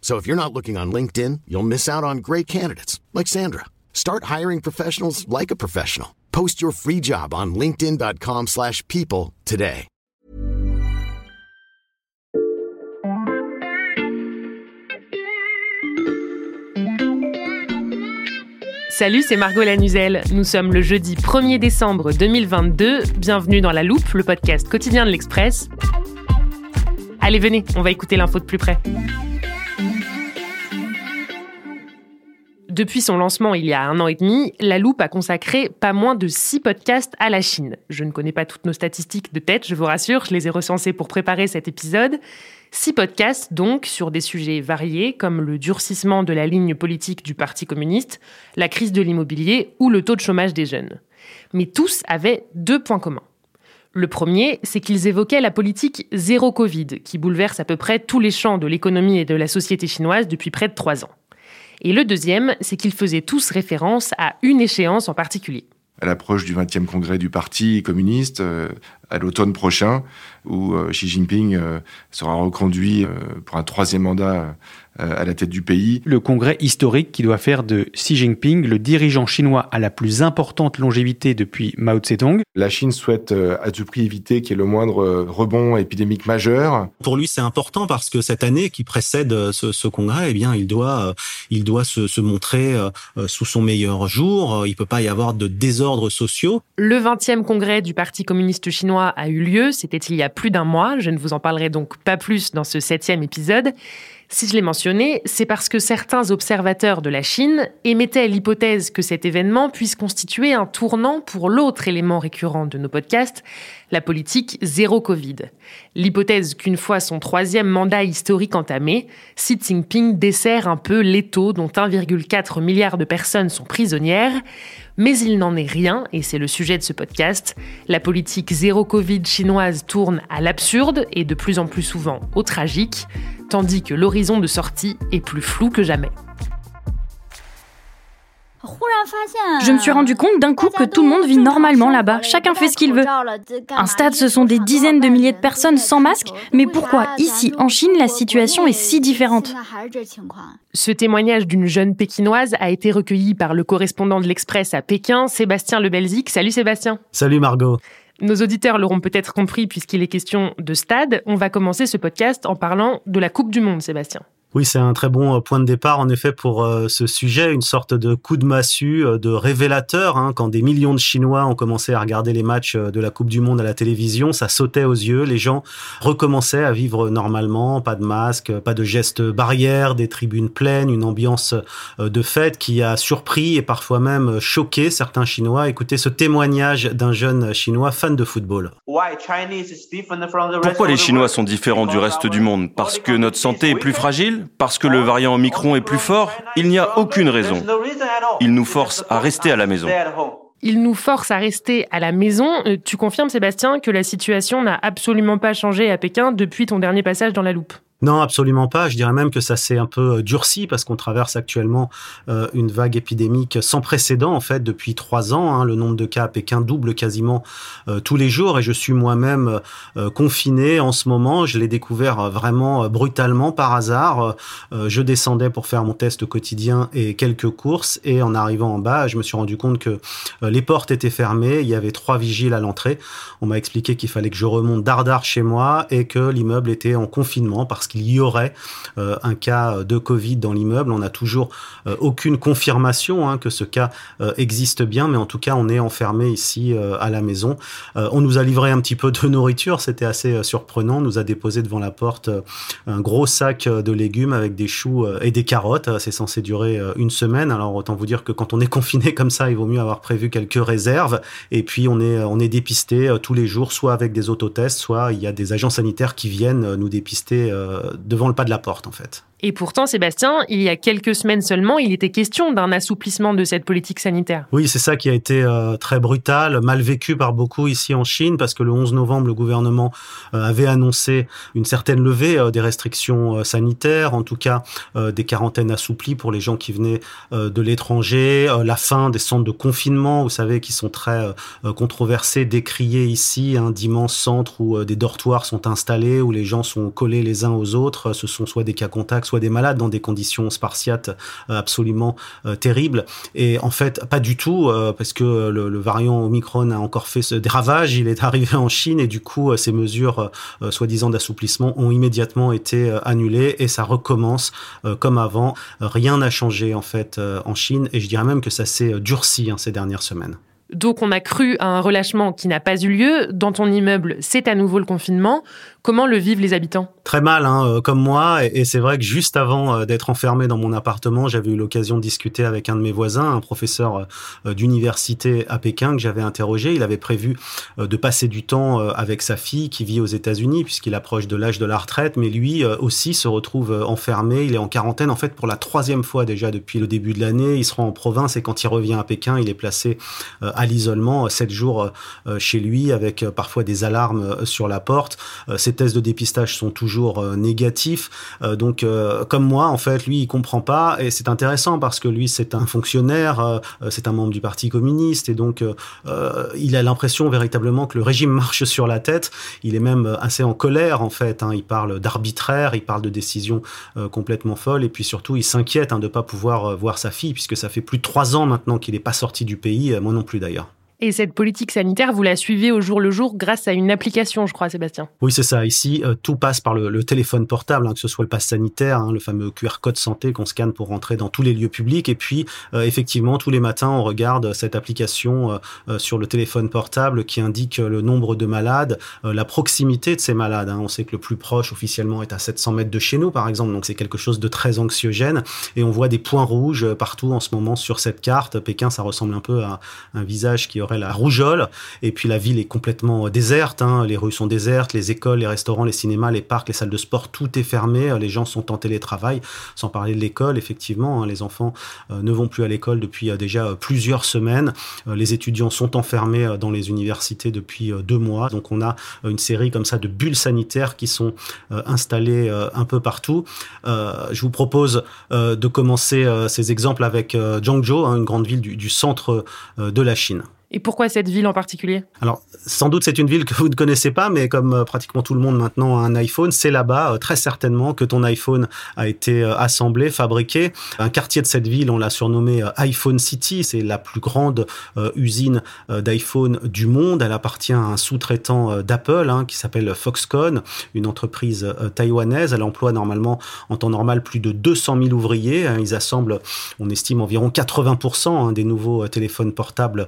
So if you're not looking on LinkedIn, you'll miss out on great candidates like Sandra. Start hiring professionals like a professional. Post your free job on linkedin.com/people today. Salut, c'est Margot Lanuzel. Nous sommes le jeudi 1er décembre 2022. Bienvenue dans La Loupe, le podcast quotidien de l'Express. Allez, venez, on va écouter l'info de plus près. Depuis son lancement il y a un an et demi, La Loupe a consacré pas moins de six podcasts à la Chine. Je ne connais pas toutes nos statistiques de tête, je vous rassure, je les ai recensées pour préparer cet épisode. Six podcasts donc sur des sujets variés comme le durcissement de la ligne politique du Parti communiste, la crise de l'immobilier ou le taux de chômage des jeunes. Mais tous avaient deux points communs. Le premier, c'est qu'ils évoquaient la politique zéro Covid, qui bouleverse à peu près tous les champs de l'économie et de la société chinoise depuis près de trois ans. Et le deuxième, c'est qu'ils faisaient tous référence à une échéance en particulier. à l'approche du 20e congrès du Parti communiste euh, à l'automne prochain, où euh, Xi Jinping euh, sera reconduit euh, pour un troisième mandat euh, à la tête du pays. Le congrès historique qui doit faire de Xi Jinping le dirigeant chinois à la plus importante longévité depuis Mao Zedong. La Chine souhaite euh, à tout prix éviter qu'il y ait le moindre rebond épidémique majeur. Pour lui, c'est important parce que cette année qui précède ce, ce congrès, eh bien, il doit, euh, il doit se, se montrer sous son meilleur jour. Il peut pas y avoir de désordres sociaux. Le 20e congrès du Parti communiste chinois a eu lieu, c'était il y a plus d'un mois, je ne vous en parlerai donc pas plus dans ce septième épisode. Si je l'ai mentionné, c'est parce que certains observateurs de la Chine émettaient l'hypothèse que cet événement puisse constituer un tournant pour l'autre élément récurrent de nos podcasts, la politique zéro Covid. L'hypothèse qu'une fois son troisième mandat historique entamé, Xi Jinping dessert un peu l'étau dont 1,4 milliard de personnes sont prisonnières, mais il n'en est rien, et c'est le sujet de ce podcast. La politique zéro Covid chinoise tourne à l'absurde et de plus en plus souvent au tragique, tandis que l'horizon de sortie est plus flou que jamais. Je me suis rendu compte d'un coup que tout le monde vit normalement là-bas, chacun fait ce qu'il veut. Un stade, ce sont des dizaines de milliers de personnes sans masque, mais pourquoi ici, en Chine, la situation est si différente? Ce témoignage d'une jeune pékinoise a été recueilli par le correspondant de l'Express à Pékin, Sébastien Lebelzik. Salut Sébastien. Salut Margot. Nos auditeurs l'auront peut-être compris puisqu'il est question de stade. On va commencer ce podcast en parlant de la Coupe du Monde, Sébastien. Oui, c'est un très bon euh, point de départ en effet pour euh, ce sujet, une sorte de coup de massue, euh, de révélateur. hein. quand des millions de Chinois ont commencé à regarder les matchs euh, de la Coupe du Monde à la télévision, ça sautait aux yeux. Les gens recommençaient à vivre normalement, pas de masque, pas de gestes barrières, des tribunes pleines, une ambiance euh, de fête qui a surpris et parfois même choqué certains Chinois. Écoutez ce témoignage d'un jeune Chinois fan de football. Pourquoi les Chinois sont différents du reste du monde? Parce que notre santé est plus fragile? Parce que le variant Omicron est plus fort Il n'y a aucune raison. Ils nous forcent à rester à la maison. Il nous force à rester à la maison. Euh, Tu confirmes, Sébastien, que la situation n'a absolument pas changé à Pékin depuis ton dernier passage dans la loupe? Non, absolument pas. Je dirais même que ça s'est un peu euh, durci parce qu'on traverse actuellement euh, une vague épidémique sans précédent en fait depuis trois ans. hein. Le nombre de cas à Pékin double quasiment euh, tous les jours et je suis moi-même confiné en ce moment. Je l'ai découvert vraiment brutalement par hasard. Je descendais pour faire mon test quotidien et quelques courses et en arrivant en bas, je me suis rendu compte que les portes étaient fermées. Il y avait trois vigiles à l'entrée. On m'a expliqué qu'il fallait que je remonte dardard chez moi et que l'immeuble était en confinement parce qu'il y aurait un cas de Covid dans l'immeuble. On n'a toujours aucune confirmation hein, que ce cas existe bien, mais en tout cas, on est enfermé ici à la maison. on nous a livré un petit peu de nourriture, c'était assez surprenant. On nous a déposé devant la porte un gros sac de légumes avec des choux et des carottes. C'est censé durer une semaine. Alors autant vous dire que quand on est confiné comme ça, il vaut mieux avoir prévu quelques réserves. Et puis on est on est dépisté tous les jours, soit avec des autotests, soit il y a des agents sanitaires qui viennent nous dépister devant le pas de la porte en fait. Et pourtant, Sébastien, il y a quelques semaines seulement, il était question d'un assouplissement de cette politique sanitaire. Oui, c'est ça qui a été euh, très brutal, mal vécu par beaucoup ici en Chine, parce que le 11 novembre, le gouvernement euh, avait annoncé une certaine levée euh, des restrictions sanitaires, en tout cas des quarantaines assouplies pour les gens qui venaient de l'étranger, la fin des centres de confinement, vous savez, qui sont très controversés, décriés ici, hein, d'immenses centres où des dortoirs sont installés, où les gens sont collés les uns aux autres, ce sont soit des cas contacts, soit des malades dans des conditions spartiates euh, absolument euh, terribles. Et en fait, pas du tout, euh, parce que le, variant Omicron a encore fait des ravages. Il est arrivé en Chine et du coup, ces mesures soi-disant d'assouplissement ont immédiatement été annulées et ça recommence comme avant. Rien n'a changé en fait en Chine et je dirais même que ça s'est durci hein, ces dernières semaines. Donc on a cru à un relâchement qui n'a pas eu lieu. Dans ton immeuble, c'est à nouveau le confinement. Comment le vivent les habitants? Très mal, hein, euh, comme moi. Et, c'est vrai que juste avant euh, d'être enfermé dans mon appartement, j'avais eu l'occasion de discuter avec un de mes voisins, un professeur euh, d'université à Pékin que j'avais interrogé. Il avait prévu de passer du temps avec sa fille qui vit aux États-Unis puisqu'il approche de l'âge de la retraite. Mais lui aussi se retrouve enfermé. Il est en quarantaine en fait pour la troisième fois déjà depuis le début de l'année. Il se rend en province et quand il revient à Pékin, il est placé à l'isolement sept jours chez lui avec parfois des alarmes sur la porte ces tests de dépistage sont toujours euh, négatifs. Euh, donc, euh, comme moi, en fait, lui, il comprend pas. Et c'est intéressant parce que lui, c'est un fonctionnaire, c'est un membre du Parti communiste. Et donc, il a l'impression véritablement que le régime marche sur la tête. Il est même assez en colère, en fait. Hein. Il parle d'arbitraire, il parle de décisions complètement folles. Et puis surtout, il s'inquiète hein, de ne pas pouvoir voir sa fille, puisque ça fait plus de trois ans maintenant qu'il n'est pas sorti du pays. Moi non plus, d'ailleurs. Et cette politique sanitaire, vous la suivez au jour le jour grâce à une application, je crois, Sébastien. Oui, c'est ça. Ici, euh, tout passe par le, téléphone portable, hein, que ce soit le pass sanitaire, hein, le fameux QR code santé qu'on scanne pour rentrer dans tous les lieux publics. Et puis, euh, effectivement, tous les matins, on regarde cette application euh, sur le téléphone portable qui indique le nombre de malades, la proximité de ces malades. Hein. On sait que le plus proche officiellement est à 700 mètres de chez nous, par exemple. Donc, c'est quelque chose de très anxiogène. Et on voit des points rouges partout en ce moment sur cette carte. Pékin, ça ressemble un peu à un visage qui la rougeole. Et puis la ville est complètement euh, déserte. Hein. Les rues sont désertes, les écoles, les restaurants, les cinémas, les parcs, les salles de sport, tout est fermé. Les gens sont en télétravail, sans parler de l'école. Effectivement, hein. les enfants euh, ne vont plus à l'école depuis euh, déjà plusieurs semaines. les étudiants sont enfermés dans les universités depuis deux mois. Donc on a une série comme ça de bulles sanitaires qui sont installées un peu partout. je vous propose de commencer ces exemples avec Zhangzhou, hein, une grande ville du centre de la Chine. Et pourquoi cette ville en particulier? Alors, sans doute c'est une ville que vous ne connaissez pas, mais comme euh, pratiquement tout le monde maintenant a un iPhone, c'est là-bas, euh, très certainement, que ton iPhone a été euh, assemblé, fabriqué. Un quartier de cette ville, on l'a surnommé iPhone City, c'est la plus grande usine d'iPhone du monde. Elle appartient à un sous-traitant d'Apple hein, qui s'appelle Foxconn, une entreprise taïwanaise. Elle emploie normalement, en temps normal, plus de 200 000 ouvriers. Hein. Ils assemblent, on estime, environ 80% hein, des nouveaux téléphones portables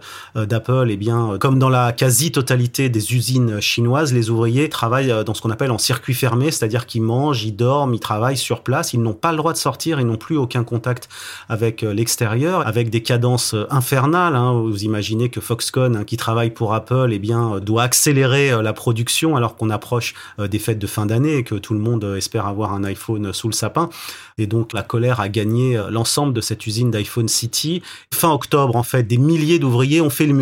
d'Apple, eh bien, euh, comme dans la quasi-totalité des usines chinoises, les ouvriers travaillent euh, dans ce qu'on appelle en circuit fermé, c'est-à-dire qu'ils mangent, ils dorment, ils travaillent sur place, ils n'ont pas le droit de sortir, ils n'ont plus aucun contact avec euh, l'extérieur, avec des cadences infernales. Hein. Vous imaginez que Foxconn, hein, qui travaille pour Apple, eh bien, doit accélérer la production alors qu'on approche des fêtes de fin d'année et que tout le monde espère avoir un iPhone sous le sapin. Et donc la colère a gagné l'ensemble de cette usine d'iPhone City. Fin octobre, en fait, des milliers d'ouvriers ont fait le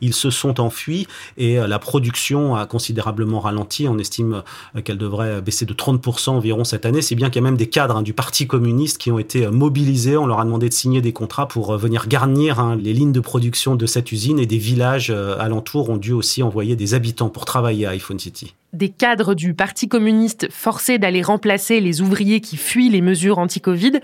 ils se sont enfuis et euh, la production a considérablement ralenti. On estime euh, qu'elle devrait baisser de 30% environ cette année. C'est bien qu'il y a même des cadres hein, du Parti communiste qui ont été euh, mobilisés. On leur a demandé de signer des contrats pour venir garnir hein, les lignes de production de cette usine et des villages alentours ont dû aussi envoyer des habitants pour travailler à iPhone City. Des cadres du Parti communiste forcés d'aller remplacer les ouvriers qui fuient les mesures anti-Covid.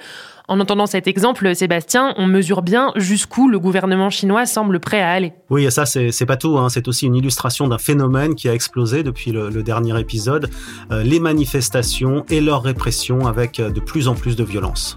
En entendant cet exemple, Sébastien, on mesure bien jusqu'où le gouvernement chinois semble prêt à aller. Oui, ça, c'est pas tout. Hein. C'est aussi une illustration d'un phénomène qui a explosé depuis le, le dernier épisode euh, les manifestations et leur répression avec euh, de plus en plus de violence.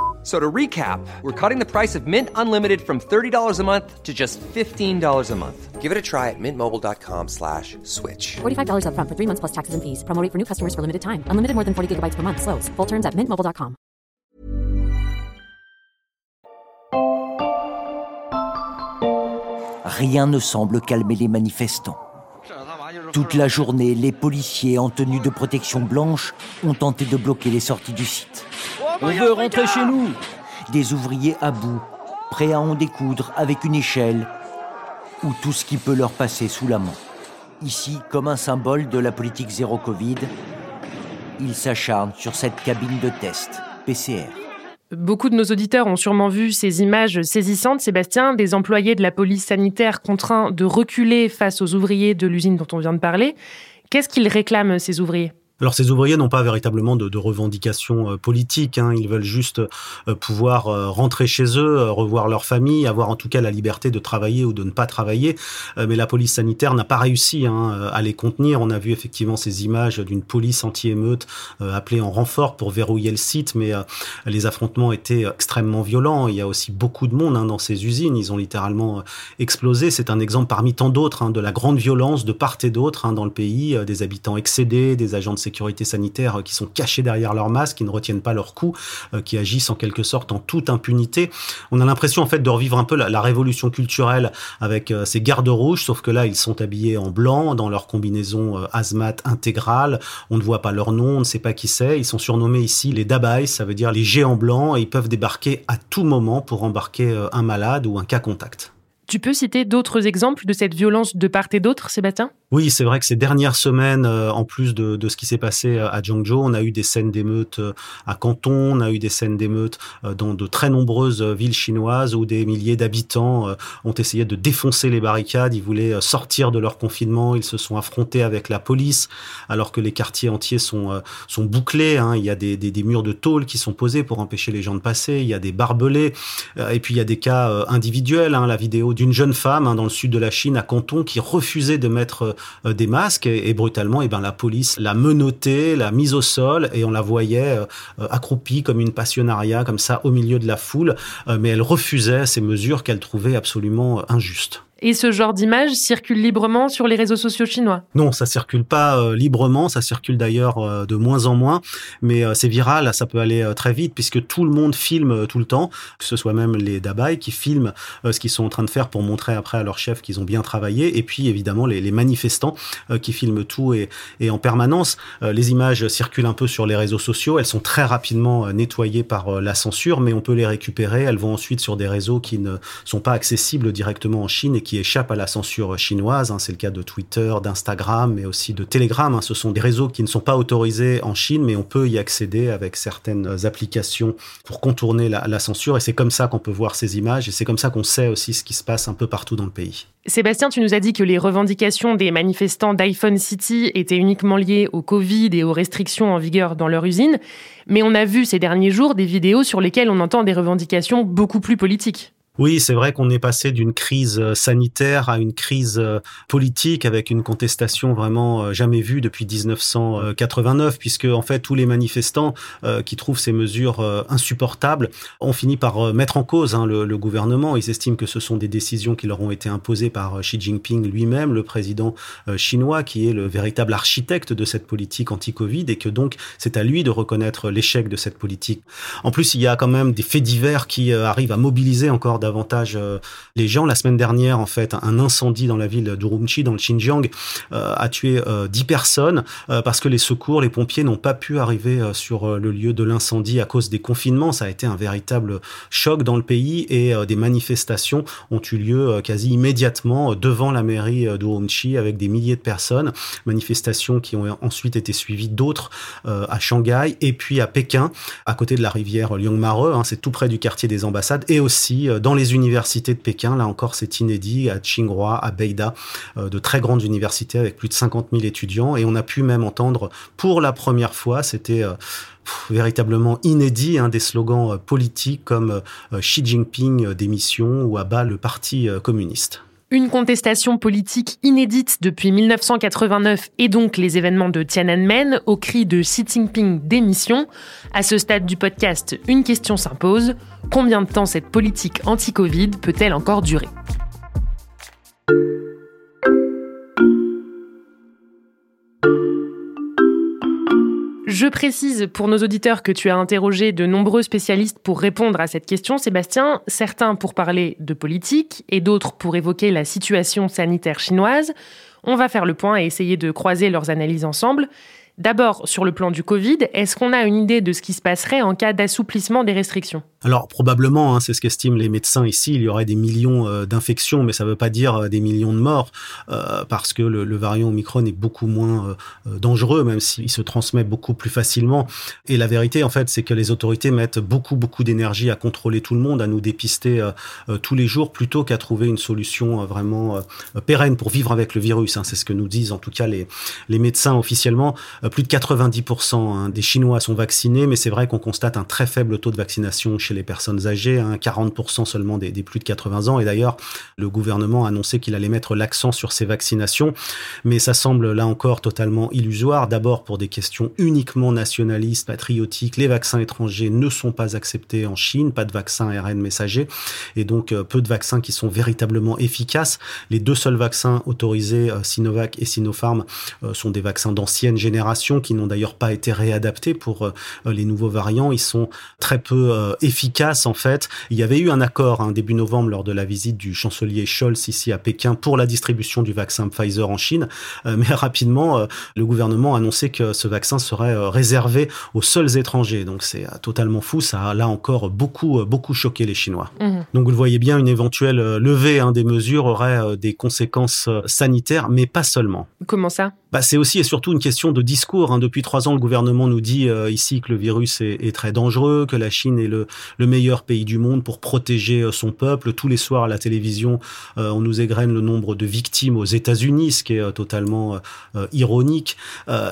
So to recap, we're cutting the price of Mint Unlimited from $30 a month to just $15 a month. Give it a try at mintmobile.com slash switch. $45 up front for three months plus taxes and fees. Promo for new customers for limited time. Unlimited more than 40 gigabytes per month. Slows. Full terms at mintmobile.com. Rien ne semble calmer les manifestants. Toute la journée, les policiers en tenue de protection blanche ont tenté de bloquer les sorties du site. On veut rentrer chez nous. Des ouvriers à bout, prêts à en découdre avec une échelle ou tout ce qui peut leur passer sous la main. Ici, comme un symbole de la politique zéro Covid, ils s'acharnent sur cette cabine de test, PCR. Beaucoup de nos auditeurs ont sûrement vu ces images saisissantes, Sébastien, des employés de la police sanitaire contraints de reculer face aux ouvriers de l'usine dont on vient de parler. Qu'est-ce qu'ils réclament, ces ouvriers? Alors ces ouvriers n'ont pas véritablement de, de revendications euh, politiques, hein. ils veulent juste euh, pouvoir euh, rentrer chez eux, revoir leur famille, avoir en tout cas la liberté de travailler ou de ne pas travailler. mais la police sanitaire n'a pas réussi hein, à les contenir. On a vu effectivement ces images d'une police anti-émeute appelée en renfort pour verrouiller le site, mais les affrontements étaient extrêmement violents. Il y a aussi beaucoup de monde hein, dans ces usines, ils ont littéralement explosé. C'est un exemple parmi tant d'autres de la grande violence de part et d'autre dans le pays, des habitants excédés, des agents de sécurité sécurité sanitaire euh, qui sont cachés derrière leur masque, qui ne retiennent pas leurs coups, euh, qui agissent en quelque sorte en toute impunité. On a l'impression en fait de revivre un peu la, révolution culturelle avec euh, ces gardes rouges, sauf que là ils sont habillés en blanc dans leur combinaison hazmat intégrale. On ne voit pas leur nom, on ne sait pas qui c'est. Ils sont surnommés ici les Dabai, ça veut dire les géants blancs, et ils peuvent débarquer à tout moment pour embarquer un malade ou un cas contact. Tu peux citer d'autres exemples de cette violence de part et d'autre, Sébastien? Oui, c'est vrai que ces dernières semaines, euh, en plus de, ce qui s'est passé euh, à Zhangzhou, on a eu des scènes d'émeutes euh, à Canton, on a eu des scènes d'émeutes dans de très nombreuses villes chinoises où des milliers d'habitants ont essayé de défoncer les barricades. Ils voulaient sortir de leur confinement, ils se sont affrontés avec la police, alors que les quartiers entiers sont sont bouclés. Hein. Il y a des, murs de tôle qui sont posés pour empêcher les gens de passer. Il y a des barbelés, et puis il y a des cas individuels. Hein. La vidéo d'une jeune femme hein, dans le sud de la Chine, à Canton, qui refusait de mettre euh, des masques et, brutalement, et eh ben la police l'a menottée, l'a mise au sol et on la voyait euh, accroupie comme une passionnariat, comme ça au milieu de la foule, euh, mais elle refusait ces mesures qu'elle trouvait absolument injustes. Et ce genre d'image circule librement sur les réseaux sociaux chinois Non, ça circule pas euh, librement, ça circule d'ailleurs euh, de moins en moins, mais euh, c'est viral, ça peut aller très vite puisque tout le monde filme tout le temps, que ce soit même les dabai qui filment ce qu'ils sont en train de faire pour montrer après à leur chef qu'ils ont bien travaillé, et puis évidemment les, manifestants qui filment tout et, et en permanence. les images circulent un peu sur les réseaux sociaux, elles sont très rapidement nettoyées par la censure, mais on peut les récupérer, elles vont ensuite sur des réseaux qui ne sont pas accessibles directement en Chine et qui qui échappent à la censure chinoise. Hein. C'est le cas de Twitter, d'Instagram, mais aussi de Telegram. Hein. Ce sont des réseaux qui ne sont pas autorisés en Chine, mais on peut y accéder avec certaines applications pour contourner la, censure. Et c'est comme ça qu'on peut voir ces images, et c'est comme ça qu'on sait aussi ce qui se passe un peu partout dans le pays. Sébastien, tu nous as dit que les revendications des manifestants d'iPhone City étaient uniquement liées au Covid et aux restrictions en vigueur dans leur usine, mais on a vu ces derniers jours des vidéos sur lesquelles on entend des revendications beaucoup plus politiques. Oui, c'est vrai qu'on est passé d'une crise euh, sanitaire à une crise euh, politique avec une contestation vraiment euh, jamais vue depuis 1989, puisque en fait tous les manifestants qui trouvent ces mesures insupportables ont fini par mettre en cause hein, le, gouvernement. Ils estiment que ce sont des décisions qui leur ont été imposées par Xi Jinping lui-même, le président chinois, qui est le véritable architecte de cette politique anti-Covid, et que donc c'est à lui de reconnaître l'échec de cette politique. En plus, il y a quand même des faits divers qui arrivent à mobiliser encore davantage davantage les gens. La semaine dernière, en fait, un incendie dans la ville d'Urumqi, dans le Xinjiang, a tué 10 personnes parce que les secours, les pompiers n'ont pas pu arriver sur le lieu de l'incendie à cause des confinements. Ça a été un véritable choc dans le pays et des manifestations ont eu lieu quasi immédiatement devant la mairie d'Urumqi avec des milliers de personnes. Manifestations qui ont ensuite été suivies d'autres à Shanghai et puis à Pékin, à côté de la rivière Liangmare. Hein, c'est tout près du quartier des ambassades et aussi dans les universités de Pékin. Là encore, c'est inédit à Tsinghua, à Beida, de très grandes universités avec plus de 50 000 étudiants. Et on a pu même entendre pour la première fois, c'était véritablement inédit, hein, des slogans politiques comme Xi Jinping démission ou à bas le parti communiste. Une contestation politique inédite depuis 1989 et donc les événements de Tiananmen au cri de Xi Jinping démission. À ce stade du podcast, une question s'impose. Combien de temps cette politique anti-Covid peut-elle encore durer? Je précise pour nos auditeurs que tu as interrogé de nombreux spécialistes pour répondre à cette question, Sébastien, certains pour parler de politique et d'autres pour évoquer la situation sanitaire chinoise. On va faire le point et essayer de croiser leurs analyses ensemble. D'abord, sur le plan du Covid, est-ce qu'on a une idée de ce qui se passerait en cas d'assouplissement des restrictions? Alors probablement, hein, c'est ce qu'estiment les médecins ici, il y aurait des millions euh, d'infections, mais ça ne veut pas dire euh, des millions de morts, euh, parce que le, variant Omicron est beaucoup moins dangereux, même s'il se transmet beaucoup plus facilement. Et la vérité, en fait, c'est que les autorités mettent beaucoup, beaucoup d'énergie à contrôler tout le monde, à nous dépister tous les jours, plutôt qu'à trouver une solution vraiment pérenne pour vivre avec le virus. Hein. C'est ce que nous disent en tout cas les, les médecins officiellement plus de 90% hein, des Chinois sont vaccinés, mais c'est vrai qu'on constate un très faible taux de vaccination chez les personnes âgées, hein, 40% seulement des, plus de 80 ans. Et d'ailleurs, le gouvernement a annoncé qu'il allait mettre l'accent sur ces vaccinations, mais ça semble là encore totalement illusoire. D'abord pour des questions uniquement nationalistes, patriotiques, les vaccins étrangers ne sont pas acceptés en Chine, pas de vaccins ARN messager, et donc euh, peu de vaccins qui sont véritablement efficaces. Les deux seuls vaccins autorisés, euh, Sinovac et Sinopharm, euh, sont des vaccins d'ancienne génération qui n'ont d'ailleurs pas été réadaptés pour euh, les nouveaux variants. Ils sont très peu euh, efficaces en fait. Il y avait eu un accord hein, début novembre lors de la visite du chancelier Scholz ici à Pékin pour la distribution du vaccin Pfizer en Chine, euh, mais rapidement le gouvernement a annoncé que ce vaccin serait réservé aux seuls étrangers. Donc c'est totalement fou. Ça a là encore beaucoup beaucoup choqué les Chinois. Mmh. Donc vous le voyez bien, une éventuelle levée hein, des mesures aurait des conséquences sanitaires, mais pas seulement. Comment ça? Bah, c'est aussi et surtout une question de discours. Hein. Depuis trois ans, le gouvernement nous dit euh, ici que le virus est, est, très dangereux, que la Chine est le, le, meilleur pays du monde pour protéger euh, son peuple. Tous les soirs à la télévision, euh, on nous égrène le nombre de victimes aux États-Unis, ce qui est totalement ironique.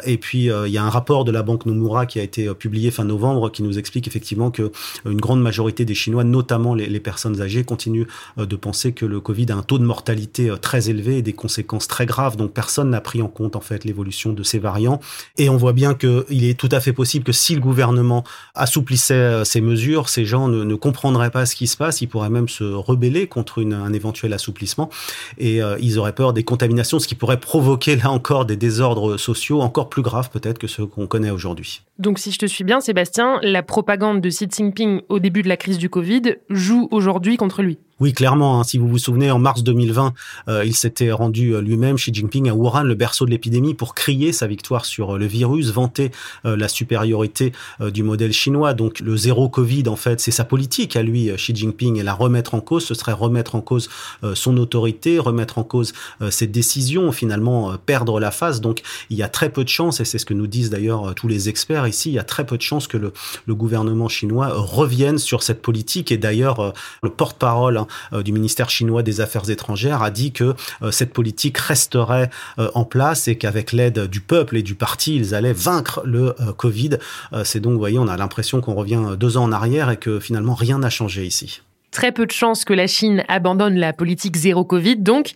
et puis il y a un rapport de la banque Nomura qui a été publié fin novembre qui nous explique effectivement que une grande majorité des Chinois, notamment les, les personnes âgées, continuent de penser que le Covid a un taux de mortalité très élevé et des conséquences très graves. Donc personne n'a pris en compte en fait l'évolution de ces variants. Et on voit bien qu'il est tout à fait possible que si le gouvernement assouplissait euh, ces mesures, ces gens ne, comprendraient pas ce qui se passe. Ils pourraient même se rebeller contre un éventuel assouplissement et euh, ils auraient peur des contaminations, ce qui pourrait provoquer là encore des désordres sociaux encore plus graves peut-être que ceux qu'on connaît aujourd'hui. Donc si je te suis bien, Sébastien, la propagande de Xi Jinping au début de la crise du Covid joue aujourd'hui contre lui. Oui, clairement. Hein, si vous vous souvenez, en mars 2020, euh, il s'était rendu euh, lui-même, Xi Jinping, à Wuhan, le berceau de l'épidémie, pour crier sa victoire sur euh, le virus, vanter la supériorité du modèle chinois. Donc le zéro Covid, en fait, c'est sa politique à lui, Xi Jinping, et la remettre en cause, ce serait remettre en cause son autorité, remettre en cause ses décisions, finalement perdre la face. Donc il y a très peu de chances, et c'est ce que nous disent d'ailleurs tous les experts ici, il y a très peu de chances que le, gouvernement chinois revienne sur cette politique. Et d'ailleurs, le porte-parole hein, euh, du ministère chinois des Affaires étrangères a dit que euh, cette politique resterait euh, en place et qu'avec l'aide du peuple et du parti, ils allaient vaincre le Covid. C'est donc, vous voyez, on a l'impression qu'on revient deux ans en arrière et que finalement rien n'a changé ici. Très peu de chances que la Chine abandonne la politique zéro Covid, donc.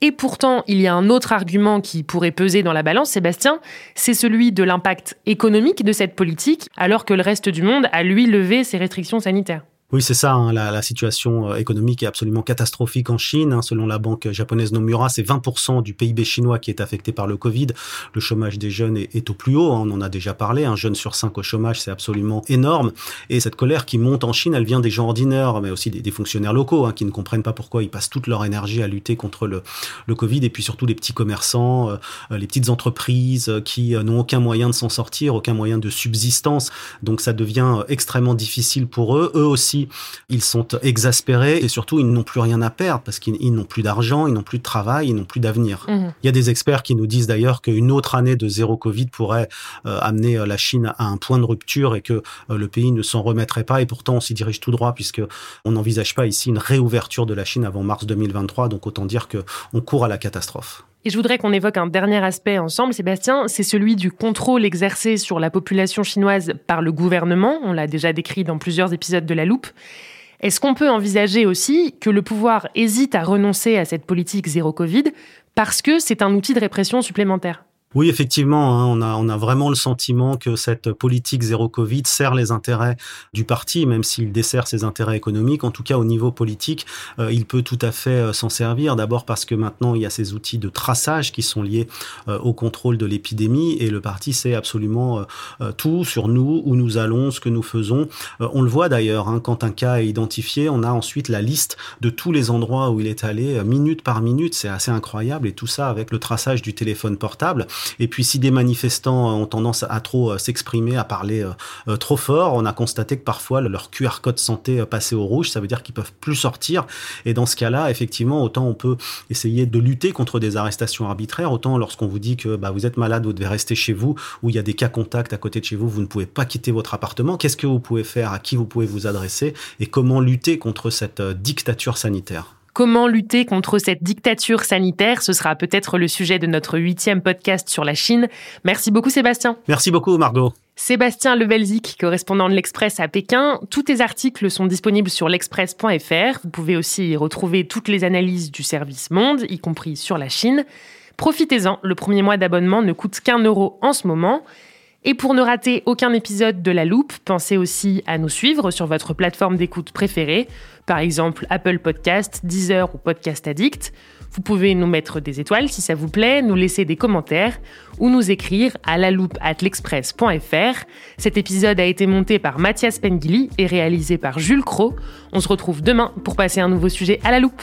Et pourtant, il y a un autre argument qui pourrait peser dans la balance, Sébastien, c'est celui de l'impact économique de cette politique, alors que le reste du monde a, lui, levé ses restrictions sanitaires. Oui, c'est ça. Hein, la, la, situation euh, économique est absolument catastrophique en Chine. Hein, selon la banque japonaise Nomura, c'est 20% du PIB chinois qui est affecté par le Covid. Le chômage des jeunes est, au plus haut. Hein, on en a déjà parlé. Un jeune sur cinq au chômage, c'est absolument énorme. Et cette colère qui monte en Chine, elle vient des gens ordinaires, mais aussi des, fonctionnaires locaux hein, qui ne comprennent pas pourquoi ils passent toute leur énergie à lutter contre le, le Covid. Et puis surtout les petits commerçants, euh, les petites entreprises euh, qui n'ont aucun moyen de s'en sortir, aucun moyen de subsistance. Donc ça devient extrêmement difficile pour eux. Eux aussi, ils sont exaspérés et surtout, ils n'ont plus rien à perdre parce qu'ils n'ont plus d'argent, ils n'ont plus de travail, ils n'ont plus d'avenir. Mmh. Il y a des experts qui nous disent d'ailleurs qu'une autre année de zéro Covid pourrait euh, amener euh, la Chine à un point de rupture et que euh, le pays ne s'en remettrait pas. Et pourtant, on s'y dirige tout droit puisque on n'envisage pas ici une réouverture de la Chine avant mars 2023. Donc autant dire que on court à la catastrophe. Et je voudrais qu'on évoque un dernier aspect ensemble, Sébastien, c'est celui du contrôle exercé sur la population chinoise par le gouvernement. On l'a déjà décrit dans plusieurs épisodes de La Loupe. Est-ce qu'on peut envisager aussi que le pouvoir hésite à renoncer à cette politique zéro Covid parce que c'est un outil de répression supplémentaire? Oui, effectivement, hein, on, a, on a vraiment le sentiment que cette politique zéro Covid sert les intérêts du parti, même s'il dessert ses intérêts économiques. En tout cas, au niveau politique, euh, il peut tout à fait euh, s'en servir. D'abord parce que maintenant, il y a ces outils de traçage qui sont liés euh, au contrôle de l'épidémie et le parti sait absolument tout sur nous, où nous allons, ce que nous faisons. on le voit d'ailleurs, hein, quand un cas est identifié, on a ensuite la liste de tous les endroits où il est allé, minute par minute. C'est assez incroyable et tout ça avec le traçage du téléphone portable. Et puis si des manifestants ont tendance à trop euh, s'exprimer, à parler euh, euh, trop fort, on a constaté que parfois leur QR code santé passait au rouge, ça veut dire qu'ils peuvent plus sortir. Et dans ce cas-là, effectivement, autant on peut essayer de lutter contre des arrestations arbitraires, autant lorsqu'on vous dit que bah, vous êtes malade, vous devez rester chez vous, ou il y a des cas contacts à côté de chez vous, vous ne pouvez pas quitter votre appartement. Qu'est-ce que vous pouvez faire, à qui vous pouvez vous adresser, et comment lutter contre cette dictature sanitaire? Comment lutter contre cette dictature sanitaire Ce sera peut-être le sujet de notre huitième podcast sur la Chine. Merci beaucoup Sébastien. Merci beaucoup Margot. Sébastien Levelzik, correspondant de l'Express à Pékin. Tous tes articles sont disponibles sur l'express.fr. Vous pouvez aussi y retrouver toutes les analyses du service Monde, y compris sur la Chine. Profitez-en, le premier mois d'abonnement ne coûte qu'un euro en ce moment. Et pour ne rater aucun épisode de La Loupe, pensez aussi à nous suivre sur votre plateforme d'écoute préférée, par exemple Apple Podcast, Deezer ou Podcast Addict. Vous pouvez nous mettre des étoiles si ça vous plaît, nous laisser des commentaires ou nous écrire à la loupe at l'express.fr. Cet épisode a été monté par Mathias Pengili et réalisé par Jules Cro. On se retrouve demain pour passer un nouveau sujet à la loupe.